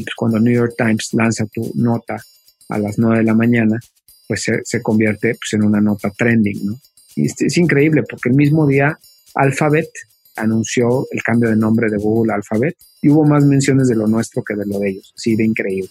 y pues cuando New York Times lanza tu nota a las 9 de la mañana, pues se, convierte pues, en una nota trending, ¿no? Y es, es, increíble porque el mismo día Alphabet anunció el cambio de nombre de Google Alphabet y hubo más menciones de lo nuestro que de lo de ellos, así de increíble.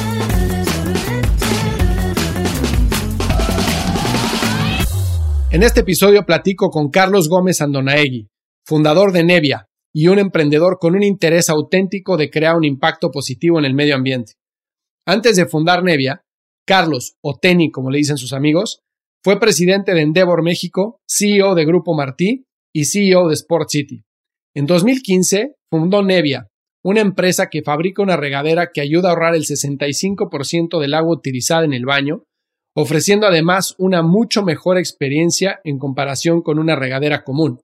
En este episodio platico con Carlos Gómez Andonaegui, fundador de Nevia y un emprendedor con un interés auténtico de crear un impacto positivo en el medio ambiente. Antes de fundar Nevia, Carlos, o Teni como le dicen sus amigos, fue presidente de Endeavor México, CEO de Grupo Martí y CEO de Sport City. En 2015 fundó Nevia, una empresa que fabrica una regadera que ayuda a ahorrar el 65% del agua utilizada en el baño ofreciendo además una mucho mejor experiencia en comparación con una regadera común.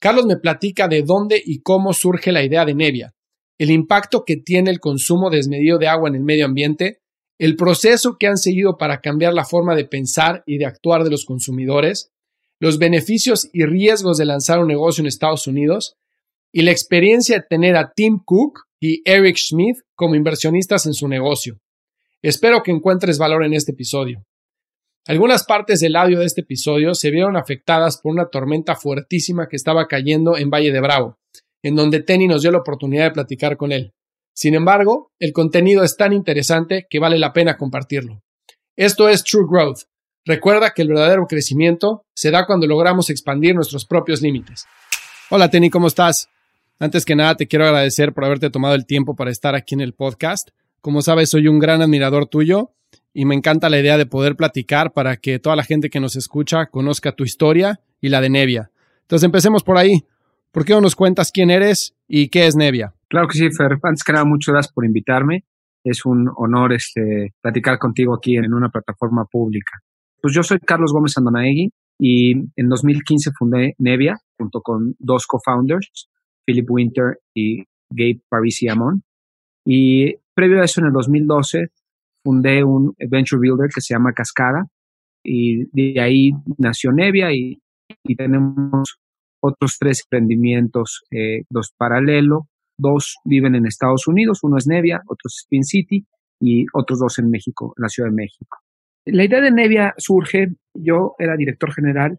Carlos me platica de dónde y cómo surge la idea de Nevia, el impacto que tiene el consumo desmedido de agua en el medio ambiente, el proceso que han seguido para cambiar la forma de pensar y de actuar de los consumidores, los beneficios y riesgos de lanzar un negocio en Estados Unidos y la experiencia de tener a Tim Cook y Eric Smith como inversionistas en su negocio. Espero que encuentres valor en este episodio. Algunas partes del audio de este episodio se vieron afectadas por una tormenta fuertísima que estaba cayendo en Valle de Bravo, en donde Tenny nos dio la oportunidad de platicar con él. Sin embargo, el contenido es tan interesante que vale la pena compartirlo. Esto es True Growth. Recuerda que el verdadero crecimiento se da cuando logramos expandir nuestros propios límites. Hola Tenny, ¿cómo estás? Antes que nada, te quiero agradecer por haberte tomado el tiempo para estar aquí en el podcast. Como sabes, soy un gran admirador tuyo y me encanta la idea de poder platicar para que toda la gente que nos escucha conozca tu historia y la de Nevia. Entonces empecemos por ahí. ¿Por qué no nos cuentas quién eres y qué es Nevia? Claro que sí, Fer. Antes que nada, muchas gracias por invitarme. Es un honor este, platicar contigo aquí en una plataforma pública. Pues yo soy Carlos Gómez Andonaegui y en 2015 fundé Nevia junto con dos co-founders, Philip Winter y Gabe Parisi Amon. Y previo a eso, en el 2012, fundé un venture builder que se llama Cascada y de ahí nació Nevia y, tenemos otros tres emprendimientos, eh, dos paralelo, dos viven en Estados Unidos, uno es Nevia, otro es Spin City y otros dos en México, en la Ciudad de México. La idea de Nevia surge, yo era director general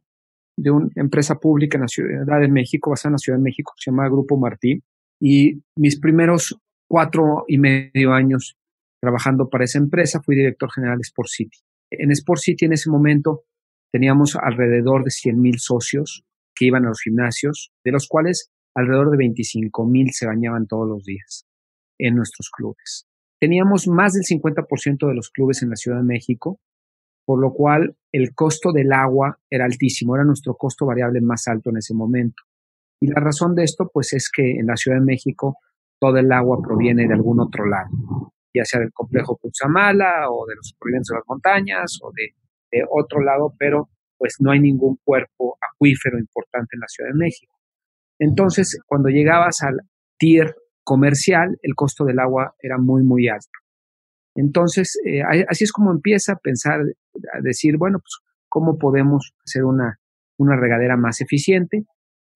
de una empresa pública en la Ciudad de México, basada en la Ciudad de México, que se llama Grupo Martí, y mis primeros cuatro y medio años trabajando para esa empresa, fui director general de Sport City. En Sport City en ese momento teníamos alrededor de 100 mil socios que iban a los gimnasios, de los cuales alrededor de 25 mil se bañaban todos los días en nuestros clubes. Teníamos más del 50% de los clubes en la Ciudad de México, por lo cual el costo del agua era altísimo, era nuestro costo variable más alto en ese momento. Y la razón de esto, pues es que en la Ciudad de México todo el agua proviene de algún otro lado, ya sea del complejo Cutzamala o de los provincias de las montañas o de, otro lado, pero pues no hay ningún cuerpo acuífero importante en la Ciudad de México. Entonces, cuando llegabas al tier comercial, el costo del agua era muy, muy alto. Entonces, eh, así es como empieza a pensar, a decir, bueno, pues, ¿cómo podemos hacer una, una regadera más eficiente?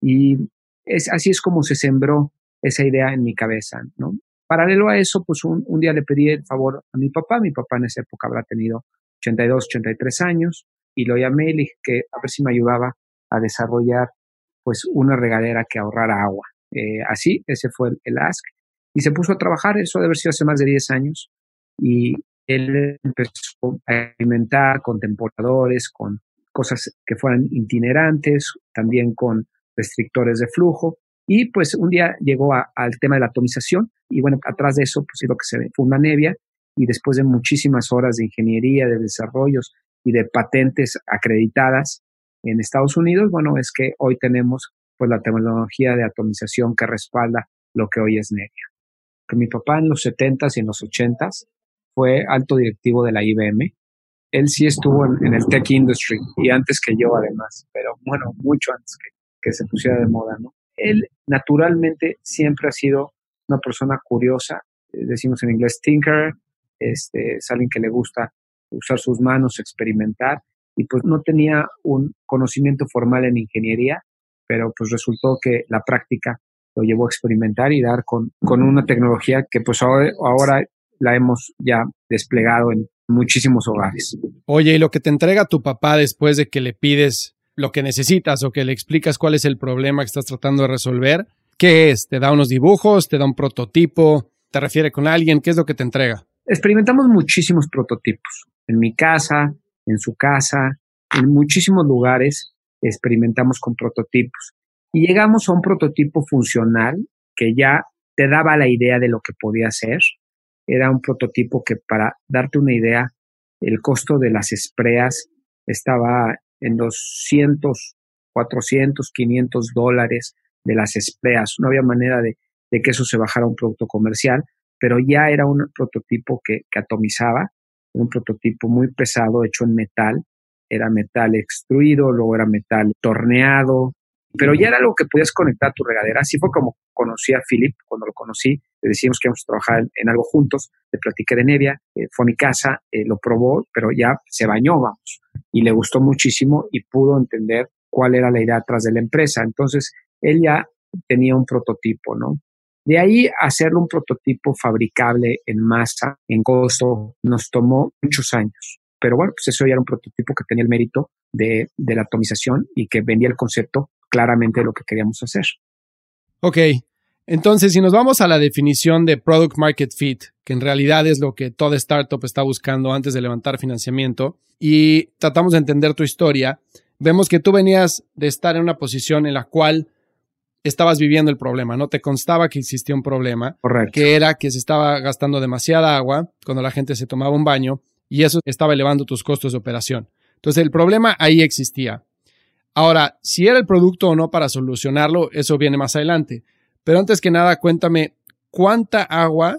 Y es, así es como se sembró esa idea en mi cabeza, ¿no? Paralelo a eso, pues un, día le pedí el favor a mi papá, mi papá en esa época habrá tenido 82, 83 años, y lo llamé y le dije que a ver si me ayudaba a desarrollar pues una regadera que ahorrara agua. Eh, así, ese fue el, ask. Y se puso a trabajar, eso debe haber sido hace más de 10 años, y él empezó a experimentar con temporadores, con cosas que fueran itinerantes, también con restrictores de flujo. Y pues un día llegó al tema de la atomización y bueno, atrás de eso pues es lo que se funda Nevia y después de muchísimas horas de ingeniería, de desarrollos y de patentes acreditadas en Estados Unidos, bueno, es que hoy tenemos pues la tecnología de atomización que respalda lo que hoy es Nevia. Que mi papá en los 70s y en los 80s fue alto directivo de la IBM. Él sí estuvo en, el tech industry y antes que yo además, pero bueno, mucho antes que, que se pusiera de moda, ¿no? Él naturalmente siempre ha sido una persona curiosa, eh, decimos en inglés tinker, este, es alguien que le gusta usar sus manos, experimentar, y pues no tenía un conocimiento formal en ingeniería, pero pues resultó que la práctica lo llevó a experimentar y dar con, con una tecnología que pues ahora, ahora la hemos ya desplegado en muchísimos hogares. Oye, ¿y lo que te entrega tu papá después de que le pides lo que necesitas o que le explicas cuál es el problema que estás tratando de resolver? ¿Qué es? ¿Te da unos dibujos? ¿Te da un prototipo? ¿Te refiere con alguien? ¿Qué es lo que te entrega? Experimentamos muchísimos prototipos. En mi casa, en su casa, en muchísimos lugares experimentamos con prototipos. Y llegamos a un prototipo funcional que ya te daba la idea de lo que podía ser era un prototipo que para darte una idea, el costo de las espreas estaba en los cientos, 400, 500 dólares de las espreas. No había manera de, que eso se bajara a un producto comercial, pero ya era un prototipo que, que atomizaba, un prototipo muy pesado hecho en metal. Era metal extruido, luego era metal torneado, pero ya era algo que podías conectar a tu regadera. Así fue como conocí a Philip, cuando lo conocí, le decíamos que íbamos a trabajar en, algo juntos, le platiqué de Nevia, eh, fue a mi casa, eh, lo probó, pero ya se bañó, vamos, y le gustó muchísimo y pudo entender cuál era la idea atrás de la empresa. Entonces, él ya tenía un prototipo, ¿no? De ahí hacerlo un prototipo fabricable en masa, en costo, nos tomó muchos años. Pero bueno, pues eso ya era un prototipo que tenía el mérito de, de la atomización y que vendía el concepto claramente lo que queríamos hacer. Ok, entonces, si nos vamos a la definición de Product Market Fit, que en realidad es lo que toda startup está buscando antes de levantar financiamiento, y tratamos de entender tu historia, vemos que tú venías de estar en una posición en la cual estabas viviendo el problema, ¿no? Te constaba que existía un problema, Correcto. que era que se estaba gastando demasiada agua cuando la gente se tomaba un baño y eso estaba elevando tus costos de operación. Entonces, el problema ahí existía. Ahora, si era el producto o no para solucionarlo, eso viene más adelante. Pero antes que nada, cuéntame, ¿cuánta agua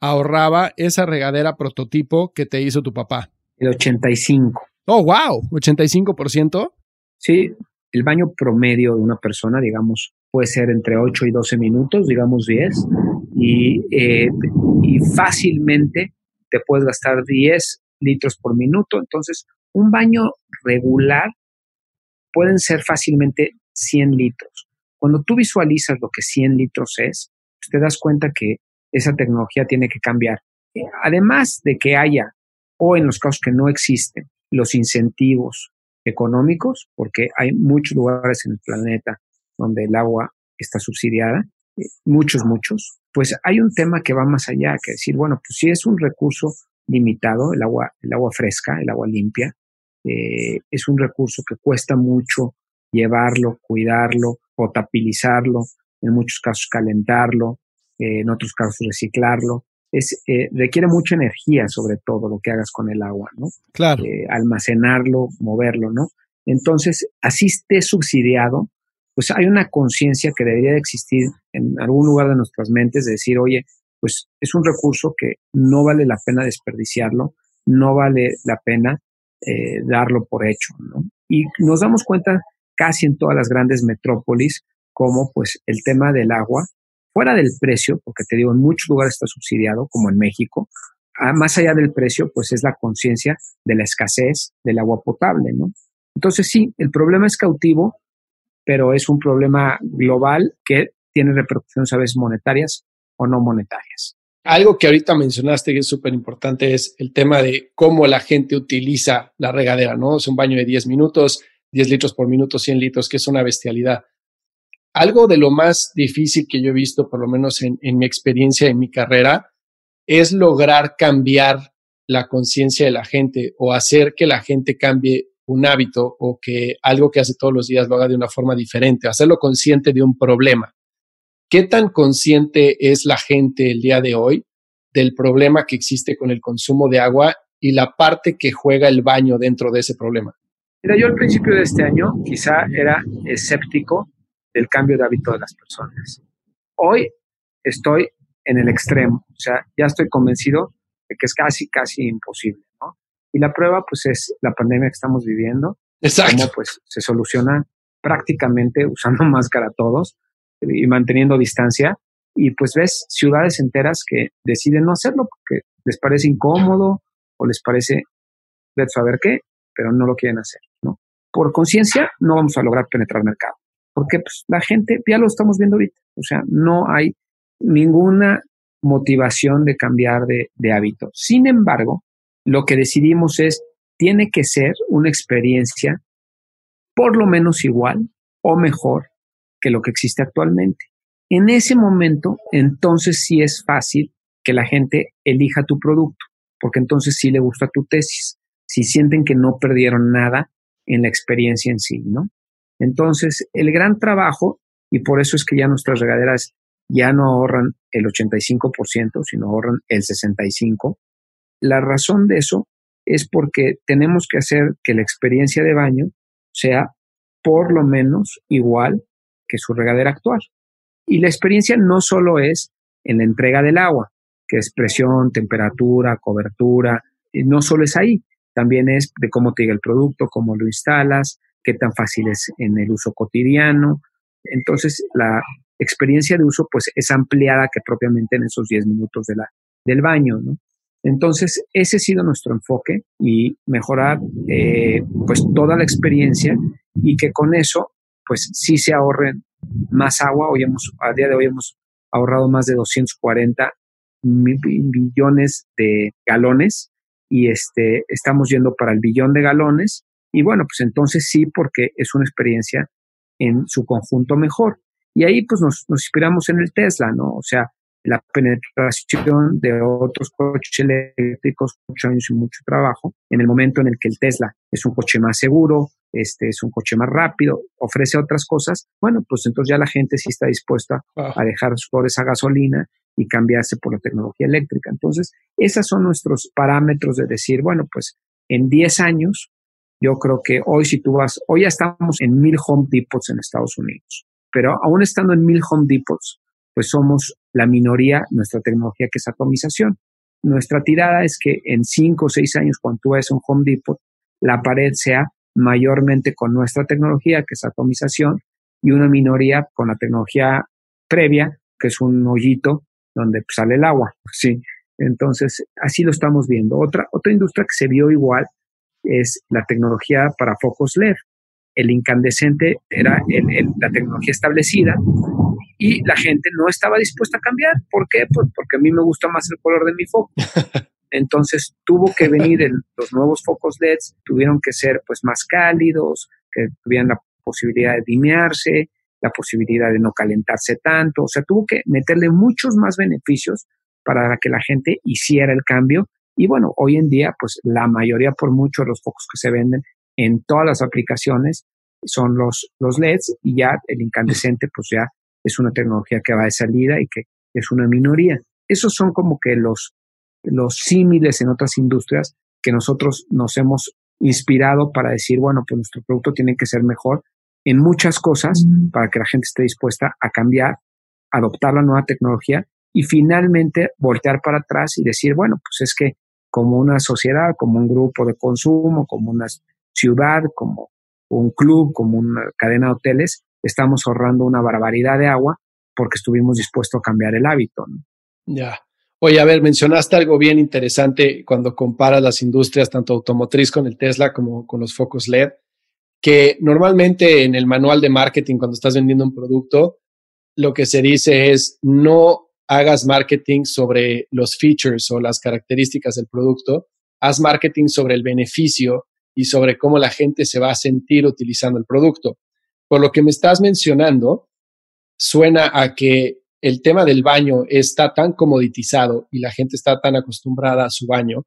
ahorraba esa regadera prototipo que te hizo tu papá? El 85. Oh, wow, 85%. Sí, el baño promedio de una persona, digamos, puede ser entre 8 y 12 minutos, digamos 10, y, eh, y fácilmente te puedes gastar 10 litros por minuto. Entonces, un baño regular pueden ser fácilmente 100 litros. Cuando tú visualizas lo que 100 litros es, pues, te das cuenta que esa tecnología tiene que cambiar. Además de que haya, o en los casos que no existen, los incentivos económicos, porque hay muchos lugares en el planeta donde el agua está subsidiada, eh, muchos, muchos, pues hay un tema que va más allá, que decir, bueno, pues si es un recurso limitado, el agua, el agua fresca, el agua limpia, eh, es un recurso que cuesta mucho llevarlo, cuidarlo, potabilizarlo, en muchos casos calentarlo, eh, en otros casos reciclarlo. Es, eh, requiere mucha energía, sobre todo, lo que hagas con el agua, ¿no? Claro. Eh, almacenarlo, moverlo, ¿no? Entonces, así esté subsidiado, pues hay una conciencia que debería de existir en algún lugar de nuestras mentes de decir, oye, pues es un recurso que no vale la pena desperdiciarlo, no vale la pena darlo por hecho, ¿no? Y nos damos cuenta casi en todas las grandes metrópolis, como pues el tema del agua, fuera del precio, porque te digo, en muchos lugares está subsidiado, como en México, ah, más allá del precio, pues es la conciencia de la escasez del agua potable, ¿no? Entonces sí, el problema es cautivo, pero es un problema global que tiene repercusiones a veces monetarias o no monetarias. Algo que ahorita mencionaste que es súper importante es el tema de cómo la gente utiliza la regadera, ¿no? Es un baño de 10 minutos, 10 litros por minuto, 100 litros, que es una bestialidad. Algo de lo más difícil que yo he visto, por lo menos en, mi experiencia, en mi carrera, es lograr cambiar la conciencia de la gente o hacer que la gente cambie un hábito o que algo que hace todos los días lo haga de una forma diferente, hacerlo consciente de un problema. ¿Qué tan consciente es la gente el día de hoy del problema que existe con el consumo de agua y la parte que juega el baño dentro de ese problema? Mira, yo al principio de este año quizá era escéptico del cambio de hábito de las personas. Hoy estoy en el extremo, o sea, ya estoy convencido de que es casi, casi imposible, ¿no? Y la prueba, pues, es la pandemia que estamos viviendo. Exacto. Cómo, pues, se soluciona prácticamente usando máscara todos y manteniendo distancia. Y pues ves ciudades enteras que deciden no hacerlo porque les parece incómodo o les parece de saber qué, pero no lo quieren hacer, ¿no? Por conciencia no vamos a lograr penetrar mercado, porque pues, la gente, ya lo estamos viendo ahorita, o sea, no hay ninguna motivación de cambiar de, de hábito. Sin embargo, lo que decidimos es, tiene que ser una experiencia por lo menos igual o mejor que lo que existe actualmente. En ese momento, entonces sí es fácil que la gente elija tu producto, porque entonces sí le gusta tu tesis, si sienten que no perdieron nada en la experiencia en sí, ¿no? Entonces, el gran trabajo, y por eso es que ya nuestras regaderas ya no ahorran el 85%, sino ahorran el 65%. La razón de eso es porque tenemos que hacer que la experiencia de baño sea por lo menos igual que su regadera actual. Y la experiencia no solo es en la entrega del agua, que es presión, temperatura, cobertura, y no solo es ahí, también es de cómo te llega el producto, cómo lo instalas, qué tan fácil es en el uso cotidiano. Entonces, la experiencia de uso pues es ampliada que propiamente en esos 10 minutos de la, del baño. Entonces, ese ha sido nuestro enfoque y mejorar eh, pues toda la experiencia y que con eso pues sí se ahorren más agua. Hoy hemos, a día de hoy hemos ahorrado más de 240 millones de galones y este, estamos yendo para el billón de galones. Y bueno, pues entonces sí, porque es una experiencia en su conjunto mejor. Y ahí pues nos, nos inspiramos en el Tesla, ¿no? O sea, la penetración de otros coches eléctricos, muchos años y mucho trabajo, en el momento en el que el Tesla es un coche más seguro, este es un coche más rápido, ofrece otras cosas, bueno, pues entonces ya la gente sí está dispuesta a dejar por esa gasolina y cambiarse por la tecnología eléctrica. Entonces, esos son nuestros parámetros de decir, bueno, pues en 10 años, yo creo que hoy si tú vas, hoy ya estamos en mil Home Depots en Estados Unidos, pero aún estando en mil Home Depots, pues somos la minoría, nuestra tecnología que es atomización. Nuestra tirada es que en cinco o seis años, cuando tú ves un Home Depot, la pared sea mayormente con nuestra tecnología, que es atomización, y una minoría con la tecnología previa, que es un hoyito donde sale el agua. Sí. Entonces, así lo estamos viendo. Otra, otra industria que se vio igual es la tecnología para focos LED. El incandescente era la tecnología establecida y la gente no estaba dispuesta a cambiar. ¿Por qué? Pues porque a mí me gusta más el color de mi foco. Entonces tuvo que venir los nuevos focos LEDs, tuvieron que ser pues más cálidos, que tuvieran la posibilidad de dimearse, la posibilidad de no calentarse tanto, o sea, tuvo que meterle muchos más beneficios para que la gente hiciera el cambio. Y bueno, hoy en día, pues la mayoría por mucho de los focos que se venden en todas las aplicaciones son los, los LEDs y ya el incandescente, pues ya es una tecnología que va de salida y que es una minoría. Esos son como que los, los símiles en otras industrias que nosotros nos hemos inspirado para decir, bueno, pues nuestro producto tiene que ser mejor en muchas cosas para que la gente esté dispuesta a cambiar, adoptar la nueva tecnología y finalmente voltear para atrás y decir, bueno, pues es que como una sociedad, como un grupo de consumo, como una ciudad, como un club, como una cadena de hoteles, estamos ahorrando una barbaridad de agua porque estuvimos dispuestos a cambiar el hábito. Ya. Oye, a ver, mencionaste algo bien interesante cuando comparas las industrias, tanto automotriz con el Tesla como con los focos LED, que normalmente en el manual de marketing, cuando estás vendiendo un producto, lo que se dice es no hagas marketing sobre los features o las características del producto, haz marketing sobre el beneficio y sobre cómo la gente se va a sentir utilizando el producto. Por lo que me estás mencionando, suena a que el tema del baño está tan comoditizado y la gente está tan acostumbrada a su baño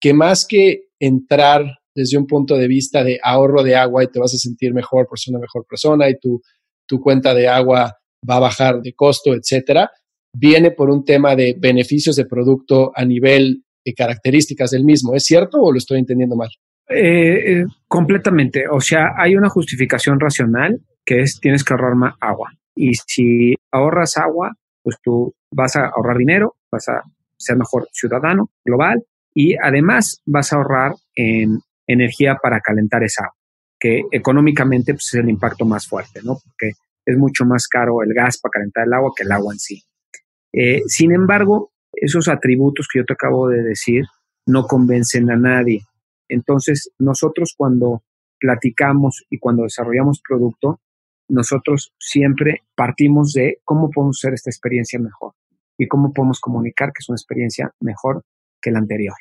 que más que entrar desde un punto de vista de ahorro de agua y te vas a sentir mejor por ser una mejor persona y tu, tu cuenta de agua va a bajar de costo, etcétera, viene por un tema de beneficios de producto a nivel de características del mismo. ¿Es cierto o lo estoy entendiendo mal? Eh, eh, completamente. O sea, hay una justificación racional que es tienes que ahorrar más agua. Y si ahorras agua, pues tú vas a ahorrar dinero, vas a ser mejor ciudadano global y además vas a ahorrar en energía para calentar esa agua, que económicamente pues, es el impacto más fuerte, ¿no? Porque es mucho más caro el gas para calentar el agua que el agua en sí. Eh, sin embargo, esos atributos que yo te acabo de decir no convencen a nadie. Entonces, nosotros cuando platicamos y cuando desarrollamos producto, nosotros siempre partimos de cómo podemos hacer esta experiencia mejor y cómo podemos comunicar que es una experiencia mejor que la anterior.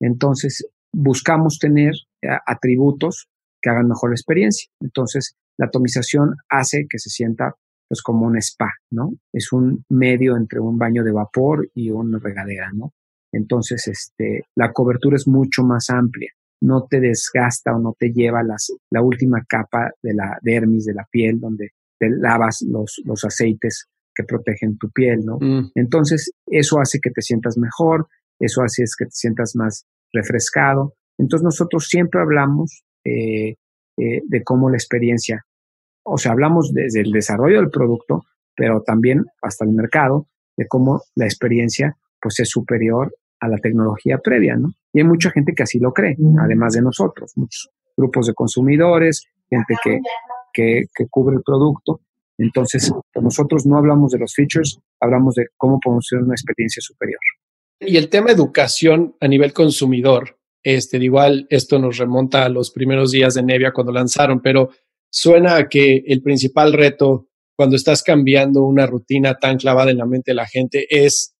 Entonces, buscamos tener eh, atributos que hagan mejor la experiencia. Entonces, la atomización hace que se sienta pues como un spa, ¿no? Es un medio entre un baño de vapor y una regadera, ¿no? Entonces, este, la cobertura es mucho más amplia, no te desgasta o no te lleva las, la última capa de la dermis de la piel donde te lavas los, los aceites que protegen tu piel, ¿no? Mm. Entonces, eso hace que te sientas mejor, eso hace que te sientas más refrescado. Entonces, nosotros siempre hablamos eh, eh, de cómo la experiencia o sea, hablamos desde el desarrollo del producto, pero también hasta el mercado, de cómo la experiencia pues es superior a la tecnología previa, ¿no? Y hay mucha gente que así lo cree, además de nosotros, muchos grupos de consumidores, gente que, que, que cubre el producto. Entonces, nosotros no hablamos de los features, hablamos de cómo podemos hacer una experiencia superior. Y el tema educación a nivel consumidor, este, igual esto nos remonta a los primeros días de Nevia cuando lanzaron, pero suena a que el principal reto cuando estás cambiando una rutina tan clavada en la mente de la gente es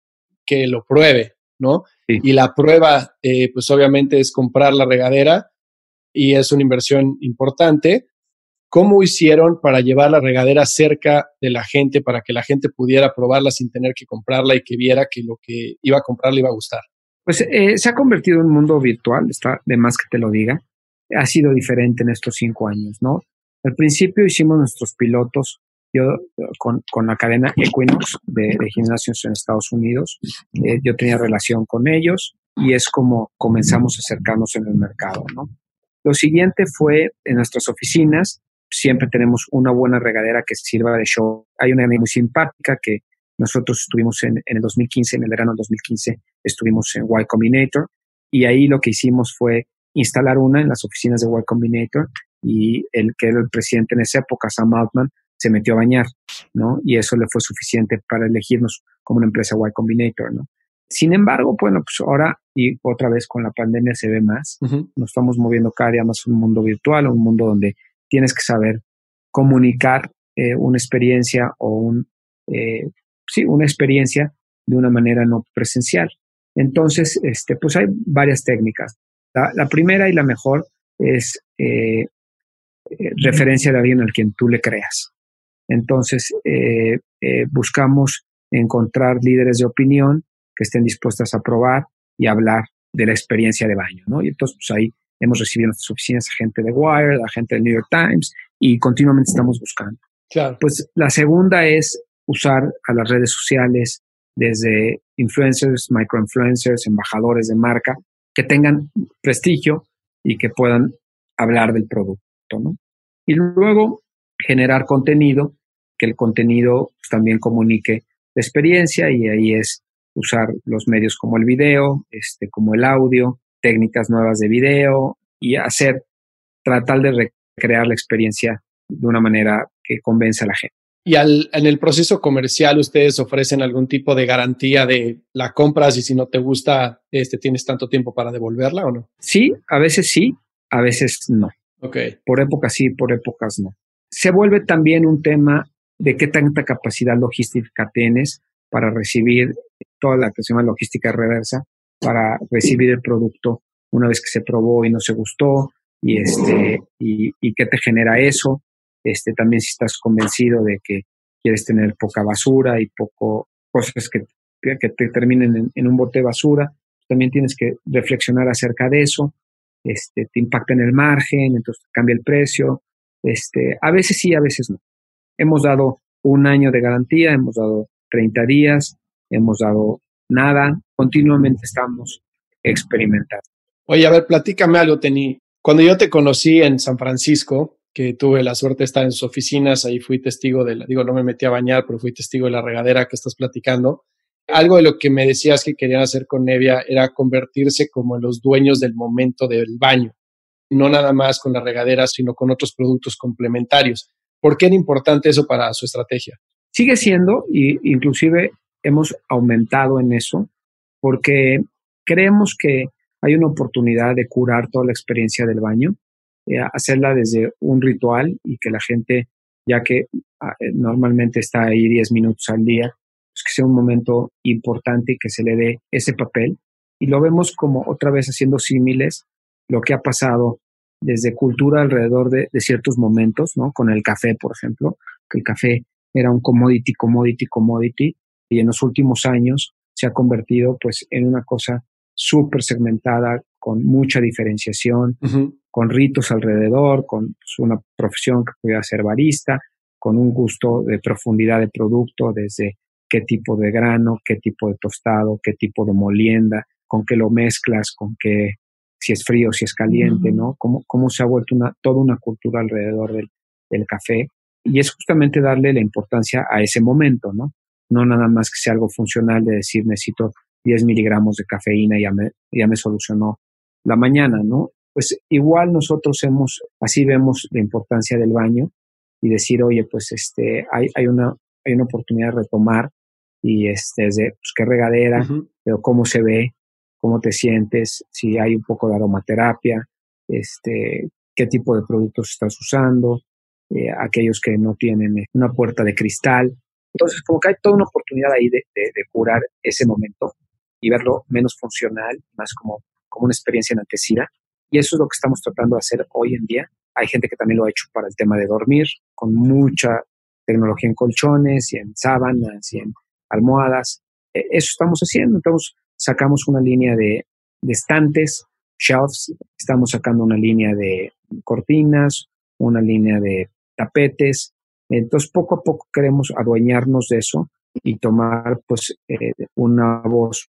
que lo pruebe, ¿no? Y la prueba, eh, pues obviamente es comprar la regadera y es una inversión importante. ¿Cómo hicieron para llevar la regadera cerca de la gente para que la gente pudiera probarla sin tener que comprarla y que viera que lo que iba a comprar le iba a gustar? Pues eh, se ha convertido en un mundo virtual, está de más que te lo diga. Ha sido diferente en estos cinco años, ¿no? Al principio hicimos nuestros pilotos, yo con, con la cadena Equinox de, gimnasios en Estados Unidos, eh, yo tenía relación con ellos y es como comenzamos a acercarnos en el mercado, ¿no? Lo siguiente fue en nuestras oficinas, siempre tenemos una buena regadera que sirva de show. Hay una muy simpática que nosotros estuvimos en, en el 2015, en el verano del 2015, estuvimos en Y Combinator y ahí lo que hicimos fue instalar una en las oficinas de Y Combinator y el que era el presidente en esa época, Sam Altman, se metió a bañar, ¿no? Y eso le fue suficiente para elegirnos como una empresa Y Combinator, ¿no? Sin embargo, bueno, pues ahora y otra vez con la pandemia se ve más, nos estamos moviendo cada día más a un mundo virtual, a un mundo donde tienes que saber comunicar eh, una experiencia o un, eh, sí, una experiencia de una manera no presencial. Entonces, este, pues hay varias técnicas. La, primera y la mejor es eh, eh, referencia de alguien al quien tú le creas. Entonces, eh, eh, buscamos encontrar líderes de opinión que estén dispuestas a probar y hablar de la experiencia de baño, ¿no? Y entonces, pues ahí hemos recibido en nuestras oficinas a gente de Wired, a gente del New York Times y continuamente estamos buscando. Claro. Pues la segunda es usar a las redes sociales desde influencers, microinfluencers, embajadores de marca, que tengan prestigio y que puedan hablar del producto. Y luego generar contenido, que el contenido pues, también comunique la experiencia y ahí es usar los medios como el video, este, como el audio, técnicas nuevas de video y hacer, tratar de recrear la experiencia de una manera que convenza a la gente. Y al, en el proceso comercial, ¿ustedes ofrecen algún tipo de garantía de la compras y si no te gusta, este, tienes tanto tiempo para devolverla o no? Sí, a veces sí, a veces no. Por épocas sí, por épocas no. Se vuelve también un tema de qué tanta capacidad logística tienes para recibir toda la que se llama logística reversa, para recibir el producto una vez que se probó y no se gustó, y este, y, y qué te genera eso. Este, también si estás convencido de que quieres tener poca basura y poco cosas que, que te terminen en, un bote de basura, también tienes que reflexionar acerca de eso, este, te impacta en el margen, entonces cambia el precio, este, a veces sí, a veces no. Hemos dado un año de garantía, hemos dado 30 días, hemos dado nada, continuamente estamos experimentando. Oye, a ver, platícame algo, Tení. Cuando yo te conocí en San Francisco, que tuve la suerte de estar en sus oficinas, ahí fui testigo de la, digo, no me metí a bañar, pero fui testigo de la regadera que estás platicando. Algo de lo que me decías que querían hacer con Nevia era convertirse como en los dueños del momento del baño, no nada más con la regadera, sino con otros productos complementarios. ¿Por qué era importante eso para su estrategia? Sigue siendo, y inclusive hemos aumentado en eso, porque creemos que hay una oportunidad de curar toda la experiencia del baño, eh, hacerla desde un ritual y que la gente, ya que ah, eh, normalmente está ahí 10 minutos al día, pues que sea un momento importante y que se le dé ese papel. Y lo vemos como otra vez haciendo símiles lo que ha pasado desde cultura alrededor de, de, ciertos momentos, ¿no? Con el café, por ejemplo, que el café era un commodity, commodity, commodity, y en los últimos años se ha convertido pues en una cosa súper segmentada, con mucha diferenciación, con ritos alrededor, con pues, una profesión que pudiera ser barista, con un gusto de profundidad de producto, desde qué tipo de grano, qué tipo de tostado, qué tipo de molienda, con qué lo mezclas, con qué, si es frío, si es caliente, ¿no? Cómo, cómo se ha vuelto una, toda una cultura alrededor del, del café. Y es justamente darle la importancia a ese momento, ¿no? No nada más que sea algo funcional de decir necesito 10 miligramos de cafeína y ya me, ya me solucionó la mañana, ¿no? Pues igual nosotros hemos, así vemos la importancia del baño y decir, oye, pues este, hay, hay una, hay una oportunidad de retomar y este, de, pues qué regadera, pero cómo se ve, cómo te sientes, si hay un poco de aromaterapia, este, qué tipo de productos estás usando, eh, aquellos que no tienen una puerta de cristal. Entonces, como que hay toda una oportunidad ahí de, de, de curar ese momento y verlo menos funcional, más como, como una experiencia enaltecida. Y eso es lo que estamos tratando de hacer hoy en día. Hay gente que también lo ha hecho para el tema de dormir, con mucha tecnología en colchones y en sábanas y en almohadas. E, eso estamos haciendo. Entonces, sacamos una línea de, estantes, shelves, estamos sacando una línea de cortinas, una línea de tapetes. Entonces, poco a poco queremos adueñarnos de eso y tomar pues eh, una voz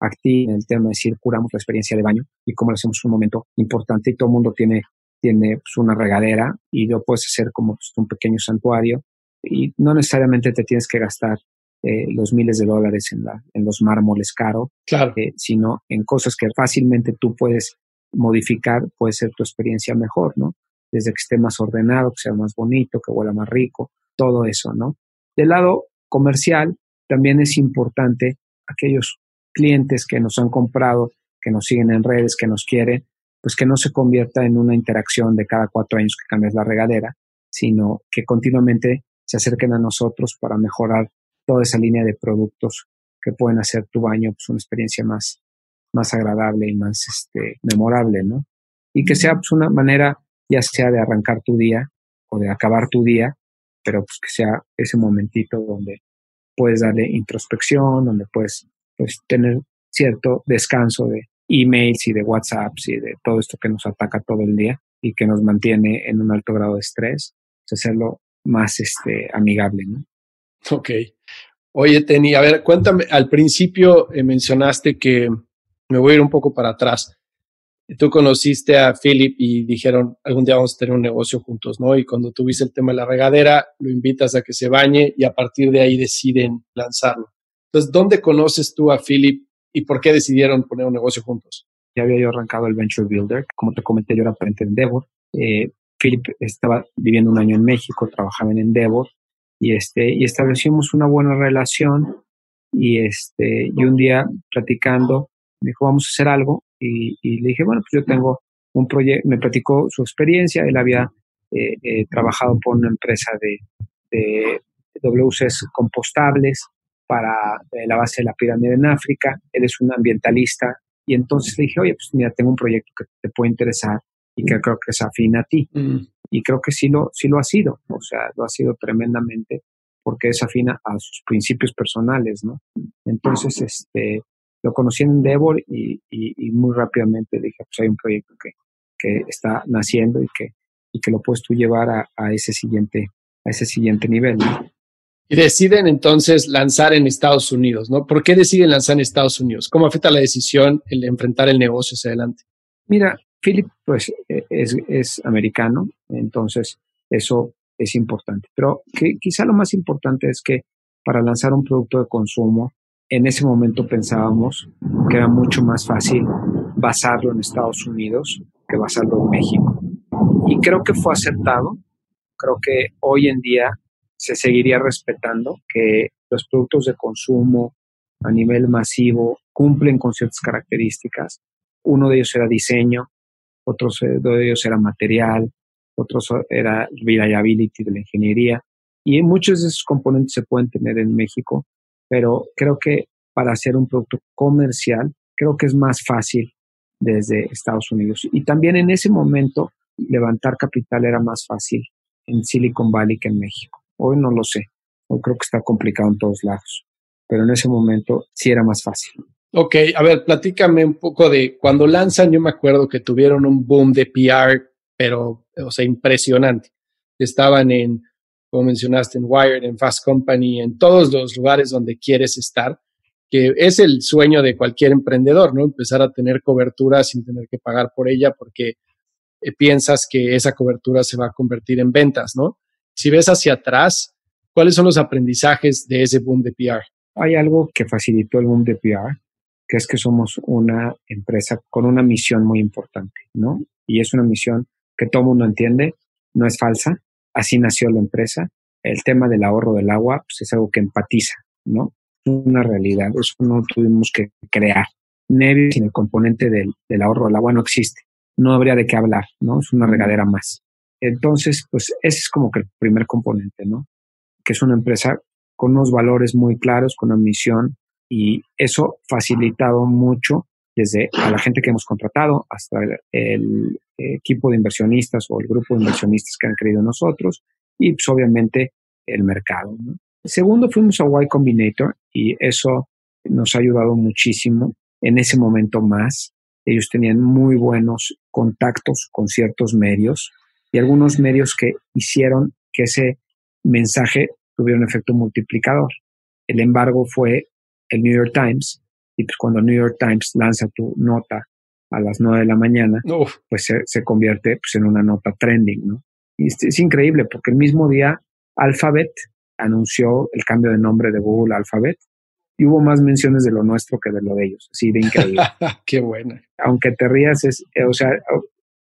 activa en el tema de decir curamos la experiencia de baño y cómo lo hacemos un momento importante y todo el mundo tiene, tiene pues, una regadera y lo puedes hacer como pues, un pequeño santuario y no necesariamente te tienes que gastar eh, los miles de dólares en, la, en los mármoles caros, claro. eh, sino en cosas que fácilmente tú puedes modificar, puede ser tu experiencia mejor, ¿no? Desde que esté más ordenado, que sea más bonito, que huela más rico, todo eso, ¿no? Del lado comercial, también es importante aquellos clientes que nos han comprado, que nos siguen en redes, que nos quieren, pues que no se convierta en una interacción de cada cuatro años que cambias la regadera, sino que continuamente se acerquen a nosotros para mejorar toda esa línea de productos que pueden hacer tu baño pues, una experiencia más, más agradable y más este, memorable, ¿no? Y que sea pues, una manera ya sea de arrancar tu día o de acabar tu día, pero pues que sea ese momentito donde puedes darle introspección, donde puedes pues, tener cierto descanso de emails y de WhatsApps y de todo esto que nos ataca todo el día y que nos mantiene en un alto grado de estrés, pues hacerlo más este, amigable, ¿no? Ok. Oye, Teni, a ver, cuéntame, al principio eh, mencionaste que me voy a ir un poco para atrás. Tú conociste a Philip y dijeron, algún día vamos a tener un negocio juntos, ¿no? Y cuando tuviste el tema de la regadera, lo invitas a que se bañe y a partir de ahí deciden lanzarlo. Entonces, ¿dónde conoces tú a Philip y por qué decidieron poner un negocio juntos? Ya había yo arrancado el Venture Builder. Como te comenté, yo era frente en Endeavor. Eh, Philip estaba viviendo un año en México, trabajaba en Endeavor y, este, y establecimos una buena relación y, este, y un día platicando me dijo, vamos a hacer algo y, le dije, bueno, pues yo tengo un proyecto, me platicó su experiencia, él había eh, eh, trabajado por una empresa de, de WCs compostables para eh, la base de la pirámide en África, él es un ambientalista y entonces le dije, oye, pues mira, tengo un proyecto que te puede interesar y que creo que es afín a ti. Mm. Y creo que sí lo, sí lo ha sido, o sea, lo ha sido tremendamente porque es afín a sus principios personales, ¿no? Entonces, este, lo conocí en Endeavor y, y, muy rápidamente dije, pues hay un proyecto que, que está naciendo y que, y que lo puedes tú llevar a, a ese siguiente, a ese siguiente nivel. Y deciden entonces lanzar en Estados Unidos, ¿no? ¿Por qué deciden lanzar en Estados Unidos? ¿Cómo afecta la decisión el enfrentar el negocio hacia adelante? Mira, Philip, pues e, es, es americano, entonces eso es importante. Pero que, quizá lo más importante es que para lanzar un producto de consumo, en ese momento pensábamos que era mucho más fácil basarlo en Estados Unidos que basarlo en México. Y creo que fue acertado. Creo que hoy en día se seguiría respetando que los productos de consumo a nivel masivo cumplen con ciertas características. Uno de ellos era diseño, otro de ellos era material, otros era reliability de la ingeniería. Y muchos de esos componentes se pueden tener en México, pero creo que para hacer un producto comercial, creo que es más fácil desde Estados Unidos. Y también en ese momento, levantar capital era más fácil en Silicon Valley que en México. Hoy no lo sé. Hoy creo que está complicado en todos lados. Pero en ese momento sí era más fácil. Ok, a ver, platícame un poco de cuando lanzan, yo me acuerdo que tuvieron un boom de PR, pero, o sea, impresionante. Estaban en, como mencionaste, en Wired, en Fast Company, en todos los lugares donde quieres estar, que es el sueño de cualquier emprendedor, ¿no? Empezar a tener cobertura sin tener que pagar por ella porque eh, piensas que esa cobertura se va a convertir en ventas, ¿no? Si ves hacia atrás, ¿cuáles son los aprendizajes de ese boom de PR? Hay algo que facilitó el boom de PR, que es que somos una empresa con una misión muy importante, ¿no? Y es una misión que todo mundo entiende, no es falsa, así nació la empresa. El tema del ahorro del agua pues, es algo que empatiza, ¿no? Es una realidad, eso no tuvimos que crear. Nevi sin el componente del, del ahorro del agua no existe, no habría de qué hablar, ¿no? Es una regadera más. Entonces, pues ese es como que el primer componente, ¿no? Que es una empresa con unos valores muy claros, con una misión, y eso facilitado mucho desde a la gente que hemos contratado hasta el, equipo de inversionistas o el grupo de inversionistas que han creído en nosotros y pues obviamente el mercado. Segundo, fuimos a Y Combinator y eso nos ha ayudado muchísimo en ese momento más. Ellos tenían muy buenos contactos con ciertos medios y algunos medios que hicieron que ese mensaje tuviera un efecto multiplicador. El embargo fue el New York Times, y pues cuando el New York Times lanza tu nota a las 9 de la mañana, pues se, convierte pues, en una nota trending, ¿no? Y es, es, increíble porque el mismo día Alphabet anunció el cambio de nombre de Google a Alphabet y hubo más menciones de lo nuestro que de lo de ellos, así de increíble. Qué buena. Aunque te rías, es, eh, o sea,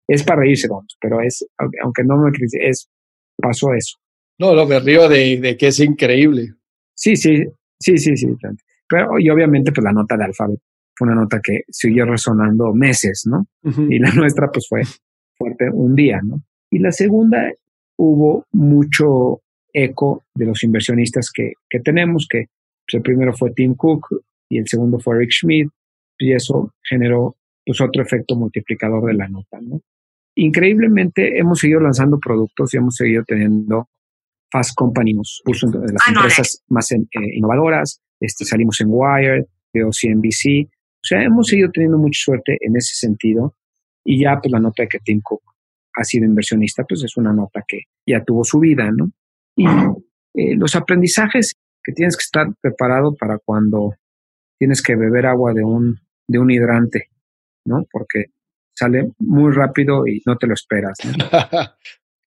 es para reírse, pero es, aunque no me es, pasó eso. No, lo me río de, de que es increíble. Sí, sí, sí, sí, sí. Pero, y obviamente, pues la nota de alfabeto fue una nota que siguió resonando meses, ¿no? Y la nuestra, pues fue fuerte un día, ¿no? Y la segunda, hubo mucho eco de los inversionistas que, que tenemos, que pues, el primero fue Tim Cook y el segundo fue Rick Schmidt, y eso generó pues otro efecto multiplicador de la nota, ¿no? Increíblemente hemos seguido lanzando productos y hemos seguido teniendo Fast Company, nos puso de las ah, empresas más eh, innovadoras, este, salimos en Wired, veo CNBC, o sea, hemos seguido teniendo mucha suerte en ese sentido y ya pues la nota de que Tim Cook ha sido inversionista, pues es una nota que ya tuvo su vida, ¿no? Y eh, los aprendizajes que tienes que estar preparado para cuando tienes que beber agua de un, de un hidrante, ¿no? Porque sale muy rápido y no te lo esperas.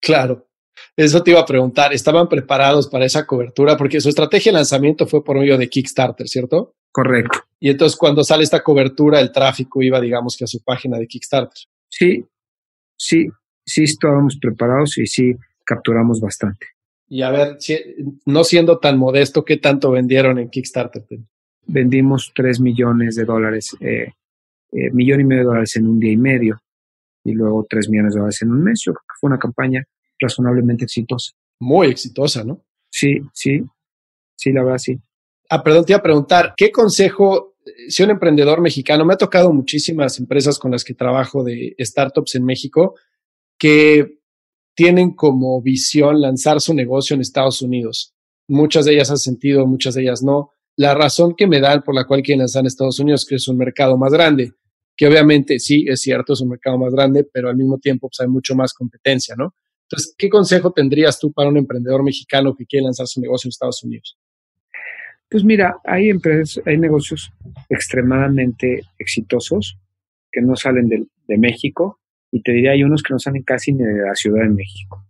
claro. Eso te iba a preguntar, ¿estaban preparados para esa cobertura? Porque su estrategia de lanzamiento fue por medio de Kickstarter, ¿cierto? Correcto. Y entonces cuando sale esta cobertura, el tráfico iba, digamos, que a su página de Kickstarter. Sí, sí, sí estábamos preparados y sí capturamos bastante. Y a ver, no siendo tan modesto, ¿qué tanto vendieron en Kickstarter? Vendimos 3 millones de dólares eh, eh, millón y medio de dólares en un día y medio y luego tres millones de dólares en un mes. Yo creo que fue una campaña razonablemente exitosa. Muy exitosa, ¿no? Sí, sí, sí, la verdad sí. Ah, perdón, te iba a preguntar, ¿qué consejo, si un emprendedor mexicano, me ha tocado muchísimas empresas con las que trabajo de startups en México, que tienen como visión lanzar su negocio en Estados Unidos. Muchas de ellas han sentido, muchas de ellas no. la razón que me dan por la cual quieren lanzar en Estados Unidos, que es un mercado más grande, que obviamente sí, es cierto, es un mercado más grande, pero al mismo tiempo pues, hay mucho más competencia, ¿no? Entonces, ¿qué consejo tendrías tú para un emprendedor mexicano que quiere lanzar su negocio en Estados Unidos? Pues mira, hay empresas, hay negocios extremadamente exitosos que no salen de, México y te diría hay unos que no salen casi ni de la Ciudad de México.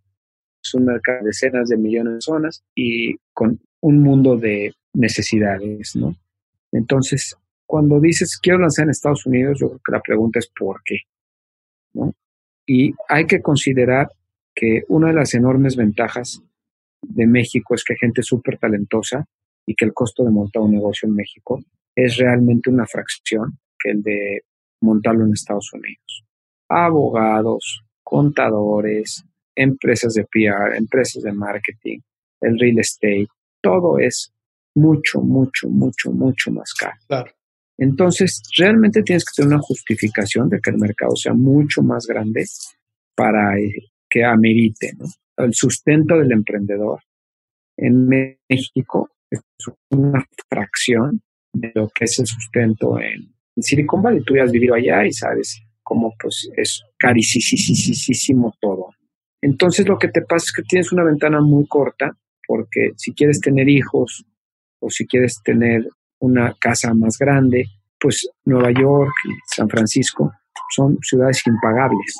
Es un mercado de decenas de millones de personas y con un mundo de necesidades, ¿no? Entonces, cuando dices quiero lanzar en Estados Unidos, yo creo que la pregunta es ¿por qué? ¿No? Y hay que considerar que una de las enormes ventajas de México es que hay gente súper talentosa y que el costo de montar un negocio en México es realmente una fracción que el de montarlo en Estados Unidos. Abogados, contadores, empresas de PR, empresas de marketing, el real estate, todo es mucho, mucho, mucho, mucho más caro. Entonces, realmente tienes que tener una justificación de que el mercado sea mucho más grande para eh, que amerite el sustento del emprendedor. En México es una fracción de lo que es el sustento en, Silicon Valley. Tú ya has vivido allá y sabes cómo pues es carísimo todo. Entonces lo que te pasa es que tienes una ventana muy corta porque si quieres tener hijos o si quieres tener una casa más grande, pues Nueva York y San Francisco son ciudades impagables.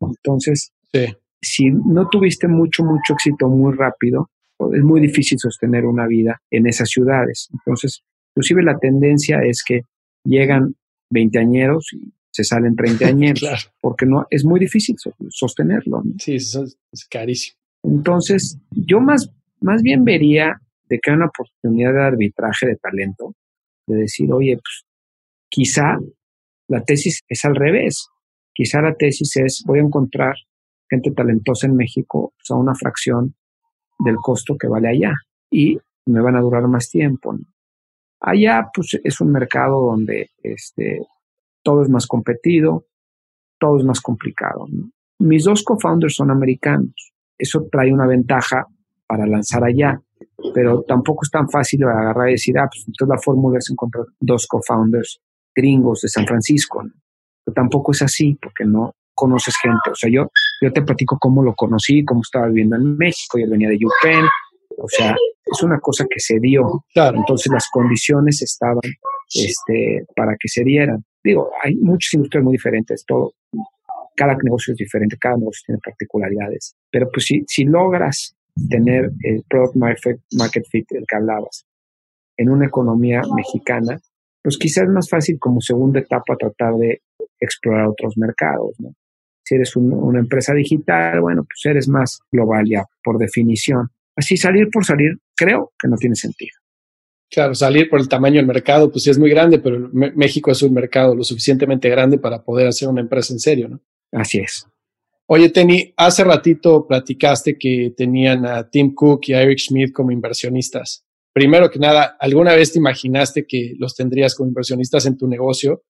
Entonces, si no tuviste mucho, mucho éxito muy rápido, pues, es muy difícil sostener una vida en esas ciudades. Entonces, inclusive la tendencia es que llegan veinteañeros y se salen treintañeros, porque no es muy difícil sostenerlo. Sí, eso es carísimo. Entonces, yo más, más bien vería de que hay una oportunidad de arbitraje de talento, de decir, oye, pues quizá la tesis es al revés. Quizá la tesis es, voy a encontrar gente talentosa en México pues, a una fracción del costo que vale allá y me van a durar más tiempo. Allá, pues, es un mercado donde este, todo es más competido, todo es más complicado. Mis dos co-founders son americanos. Eso trae una ventaja para lanzar allá, pero tampoco es tan fácil agarrar y decir, ah, pues entonces la fórmula es encontrar dos co-founders gringos de San Francisco. Pero tampoco es así, porque no conoces gente. O sea, yo, yo te platico cómo lo conocí, cómo estaba viviendo en México, y él venía de UPenn. O sea, es una cosa que se dio. Claro. Entonces las condiciones estaban este, para que se dieran. Digo, hay muchas industrias muy diferentes, todo, cada negocio es diferente, cada negocio tiene particularidades, pero pues si, si logras tener el product market fit del que hablabas en una economía mexicana, pues quizás es más fácil como segunda etapa tratar de explorar otros mercados, ¿no? Si eres una empresa digital, bueno, pues eres más global ya, por definición. Así salir por salir, creo que no tiene sentido. Claro, salir por el tamaño del mercado, pues sí es muy grande, pero México es un mercado lo suficientemente grande para poder hacer una empresa en serio, ¿no? Así es. Oye, Tenny, hace ratito platicaste que tenían a Tim Cook y a Eric Schmidt como inversionistas. Primero que nada, ¿alguna vez te imaginaste que los tendrías como inversionistas en tu negocio?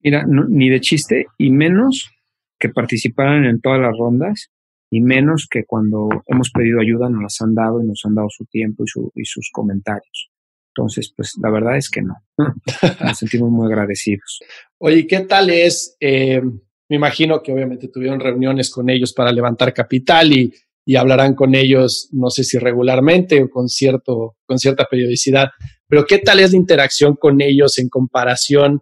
Mira, ni de chiste, y menos que participaran en todas las rondas, y menos que cuando hemos pedido ayuda nos las han dado y nos han dado su tiempo y sus comentarios. Entonces, pues la verdad es que no. Nos sentimos muy agradecidos. Oye, ¿qué tal es? Eh, me imagino que obviamente tuvieron reuniones con ellos para levantar capital y, y, hablarán con ellos, no sé si regularmente o con, cierto, con cierta periodicidad, pero ¿qué tal es la interacción con ellos en comparación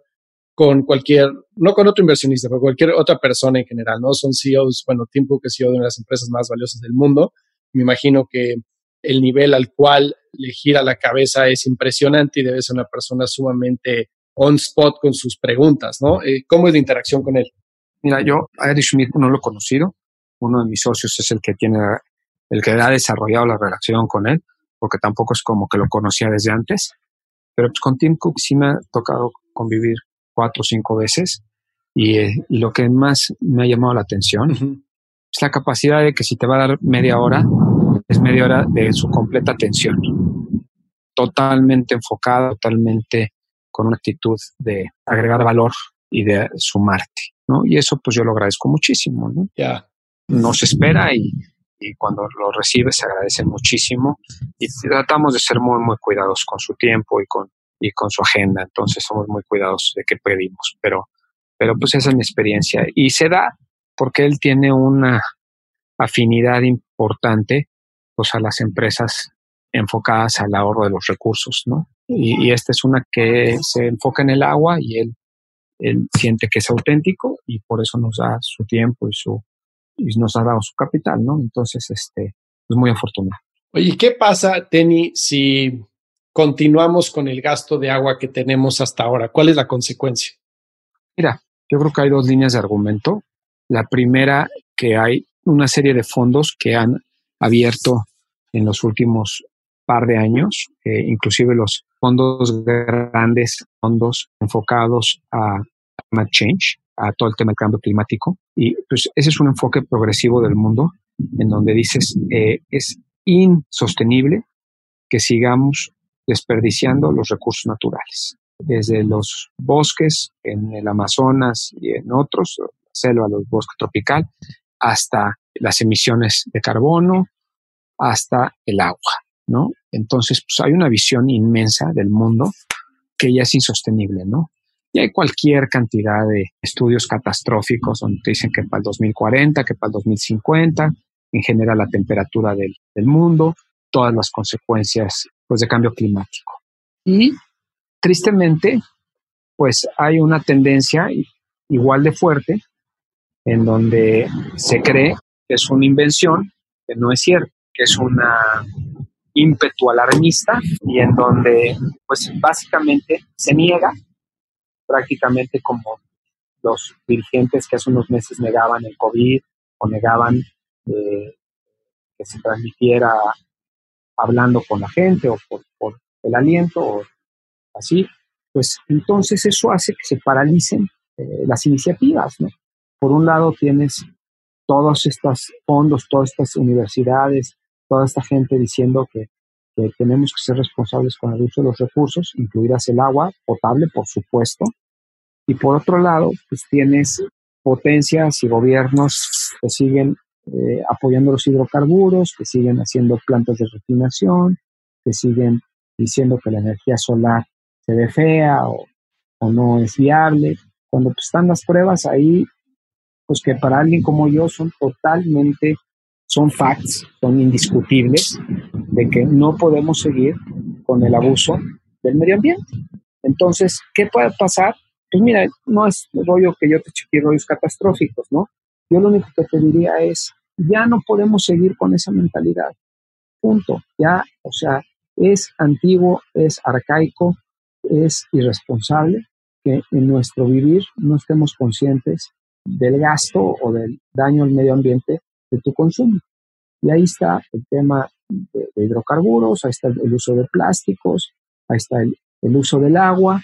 con cualquier, no con otro inversionista, pero cualquier otra persona en general, ¿no? Son CEOs, bueno, Tim Cook es CEO de una de las empresas más valiosas del mundo. Me imagino que el nivel al cual le gira la cabeza es impresionante y debe ser una persona sumamente on spot con sus preguntas, ¿no? Eh, ¿Cómo es la interacción con él? Mira, yo a Eric Schmidt no lo he conocido. Uno de mis socios es el que tiene, el que ha desarrollado la relación con él, porque tampoco es como que lo conocía desde antes. Pero pues, con Tim Cook sí me ha tocado convivir cuatro o cinco veces y, eh, lo que más me ha llamado la atención es la capacidad de que si te va a dar media hora, es media hora de su completa atención, totalmente enfocada, totalmente con una actitud de agregar valor y de sumarte, ¿no? Y eso pues yo lo agradezco muchísimo, ¿no? Ya. Nos espera y, y cuando lo recibe se agradece muchísimo y tratamos de ser muy, muy cuidadosos con su tiempo y con, y con su agenda, entonces somos muy cuidadosos de qué pedimos, pero, pero pues esa es mi experiencia y se da porque él tiene una afinidad importante pues a las empresas enfocadas al ahorro de los recursos, ¿no? Y, esta es una que se enfoca en el agua y él, él siente que es auténtico y por eso nos da su tiempo y su y nos ha dado su capital, ¿no? Entonces, este, es muy afortunado. Oye, ¿qué pasa, Tenny, si continuamos con el gasto de agua que tenemos hasta ahora? ¿Cuál es la consecuencia? Mira, yo creo que hay dos líneas de argumento. La primera, que hay una serie de fondos que han abierto en los últimos par de años, eh, inclusive los fondos grandes, fondos enfocados a climate change, a todo el tema del cambio climático. Y pues ese es un enfoque progresivo del mundo en donde dices, eh, es insostenible que sigamos desperdiciando los recursos naturales, desde los bosques en el Amazonas y en otros, selva, los bosques tropical, hasta las emisiones de carbono, hasta el agua, ¿no? Entonces, pues hay una visión inmensa del mundo que ya es insostenible, ¿no? Y hay cualquier cantidad de estudios catastróficos donde te dicen que para el 2040, que para el 2050, en general la temperatura del, del mundo, todas las consecuencias pues, de cambio climático. Y tristemente, pues hay una tendencia igual de fuerte en donde se cree que es una invención, que no es cierto, que es una ímpetu alarmista y en donde pues básicamente se niega prácticamente como los dirigentes que hace unos meses negaban el COVID o negaban eh, que se transmitiera hablando con la gente o por, el aliento o así, pues entonces eso hace que se paralicen eh, las iniciativas, ¿no? Por un lado tienes todos estos fondos, todas estas universidades, toda esta gente diciendo que, que tenemos que ser responsables con el uso de los recursos, incluidas el agua potable, por supuesto, y por otro lado, pues tienes potencias y gobiernos que siguen eh, apoyando los hidrocarburos, que siguen haciendo plantas de refinación, que siguen diciendo que la energía solar se ve fea o, o no es viable. Cuando pues, están las pruebas ahí, pues que para alguien como yo son totalmente, son facts, son indiscutibles, de que no podemos seguir con el abuso del medio ambiente. Entonces, ¿qué puede pasar? Pues mira, no es rollo que yo te eche rollos catastróficos, ¿no? Yo lo único que te diría es, ya no podemos seguir con esa mentalidad. Punto. Ya, o sea, es antiguo, es arcaico, es irresponsable que en nuestro vivir no estemos conscientes del gasto o del daño al medio ambiente de tu consumo. Y ahí está el tema de, hidrocarburos, ahí está el, uso de plásticos, ahí está el uso del agua,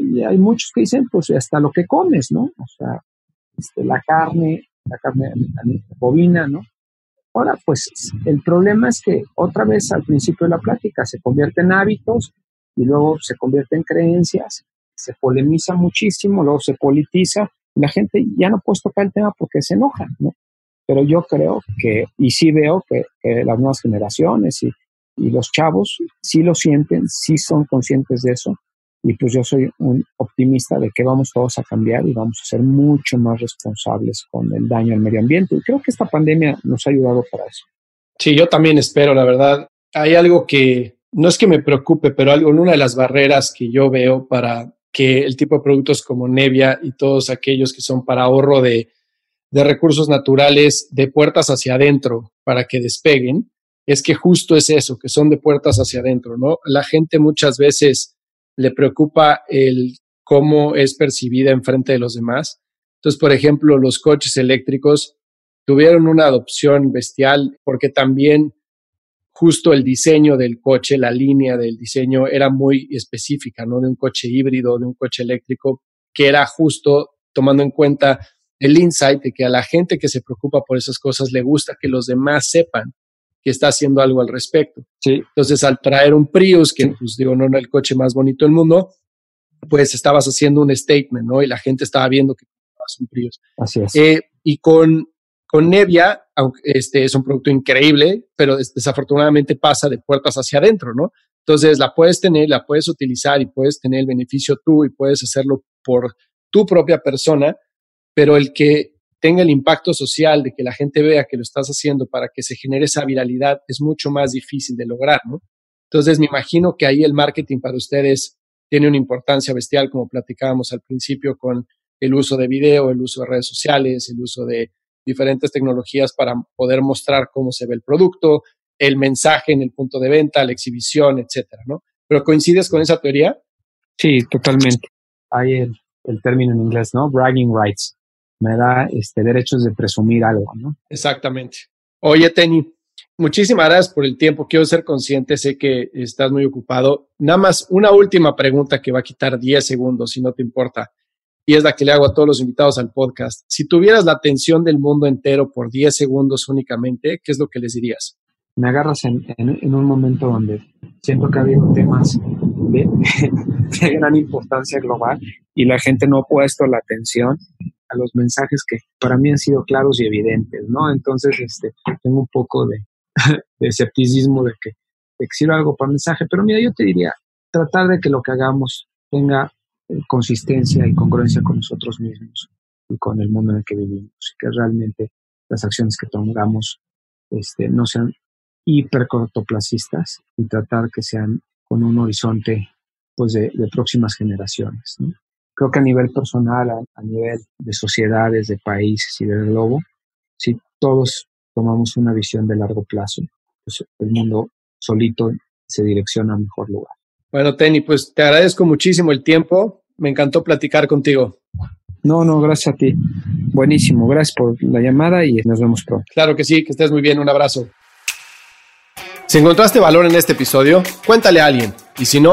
y hay muchos que dicen, pues hasta lo que comes, ¿no? O sea, este, la carne, la carne bovina, ¿no? Ahora, pues el problema es que otra vez al principio de la plática se convierte en hábitos y luego se convierte en creencias, se polemiza muchísimo, luego se politiza y la gente ya no puede tocar el tema porque se enoja, ¿no? Pero yo creo que, y sí veo que, las nuevas generaciones y, y los chavos sí lo sienten, sí son conscientes de eso y pues yo soy un optimista de que vamos todos a cambiar y vamos a ser mucho más responsables con el daño al medio ambiente. Y creo que esta pandemia nos ha ayudado para eso. Sí, yo también espero, la verdad. Hay algo que no es que me preocupe, pero algo, una de las barreras que yo veo para que el tipo de productos como Nevia y todos aquellos que son para ahorro de, de recursos naturales de puertas hacia adentro para que despeguen, es que justo es eso, que son de puertas hacia adentro, ¿no? La gente muchas veces le preocupa el cómo es percibida en frente de los demás. Entonces, por ejemplo, los coches eléctricos tuvieron una adopción bestial porque también justo el diseño del coche, la línea del diseño era muy específica, ¿no? De un coche híbrido, de un coche eléctrico, que era justo tomando en cuenta el insight de que a la gente que se preocupa por esas cosas le gusta que los demás sepan que está haciendo algo al respecto. Sí. Entonces, al traer un Prius, que pues digo, no era el coche más bonito del mundo, pues estabas haciendo un statement, ¿no? Y la gente estaba viendo que un Prius. Así es. Eh, y con, con Nevia, aunque este es un producto increíble, pero desafortunadamente pasa de puertas hacia adentro, ¿no? Entonces la puedes tener, la puedes utilizar y puedes tener el beneficio tú y puedes hacerlo por tu propia persona, pero el que tenga el impacto social de que la gente vea que lo estás haciendo para que se genere esa viralidad es mucho más difícil de lograr, ¿no? Entonces me imagino que ahí el marketing para ustedes tiene una importancia bestial, como platicábamos al principio, con el uso de video, el uso de redes sociales, el uso de diferentes tecnologías para poder mostrar cómo se ve el producto, el mensaje en el punto de venta, la exhibición, etcétera, ¿no? ¿Pero coincides con esa teoría? Sí, totalmente. Hay el, el término en inglés, ¿no? Bragging rights. Me da este, derechos de presumir algo, ¿no? Exactamente. Oye, Tenny, muchísimas gracias por el tiempo. Quiero ser consciente, sé que estás muy ocupado. Nada más una última pregunta que va a quitar 10 segundos, si no te importa y es la que le hago a todos los invitados al podcast. Si tuvieras la atención del mundo entero por 10 segundos únicamente, ¿qué es lo que les dirías? Me agarras en, en, un momento donde siento que ha habido temas de, de, gran importancia global y la gente no ha puesto la atención a los mensajes que para mí han sido claros y evidentes, ¿no? Entonces, este, tengo un poco de, de escepticismo de que, de que sirva algo para mensaje, pero mira, yo te diría, tratar de que lo que hagamos tenga consistencia y congruencia con nosotros mismos y con el mundo en el que vivimos, y que realmente las acciones que tomamos este, no sean hipercortoplacistas y tratar que sean con un horizonte pues de, próximas generaciones. Creo que a nivel personal, a, nivel de sociedades, de países y del globo, si todos tomamos una visión de largo plazo, pues el mundo solito se direcciona a mejor lugar. Bueno, Tenny, pues te agradezco muchísimo el tiempo. Me encantó platicar contigo. No, no, gracias a ti. Buenísimo, gracias por la llamada y nos vemos pronto. Claro que sí, que estés muy bien, un abrazo. Si encontraste valor en este episodio, cuéntale a alguien. Y si no,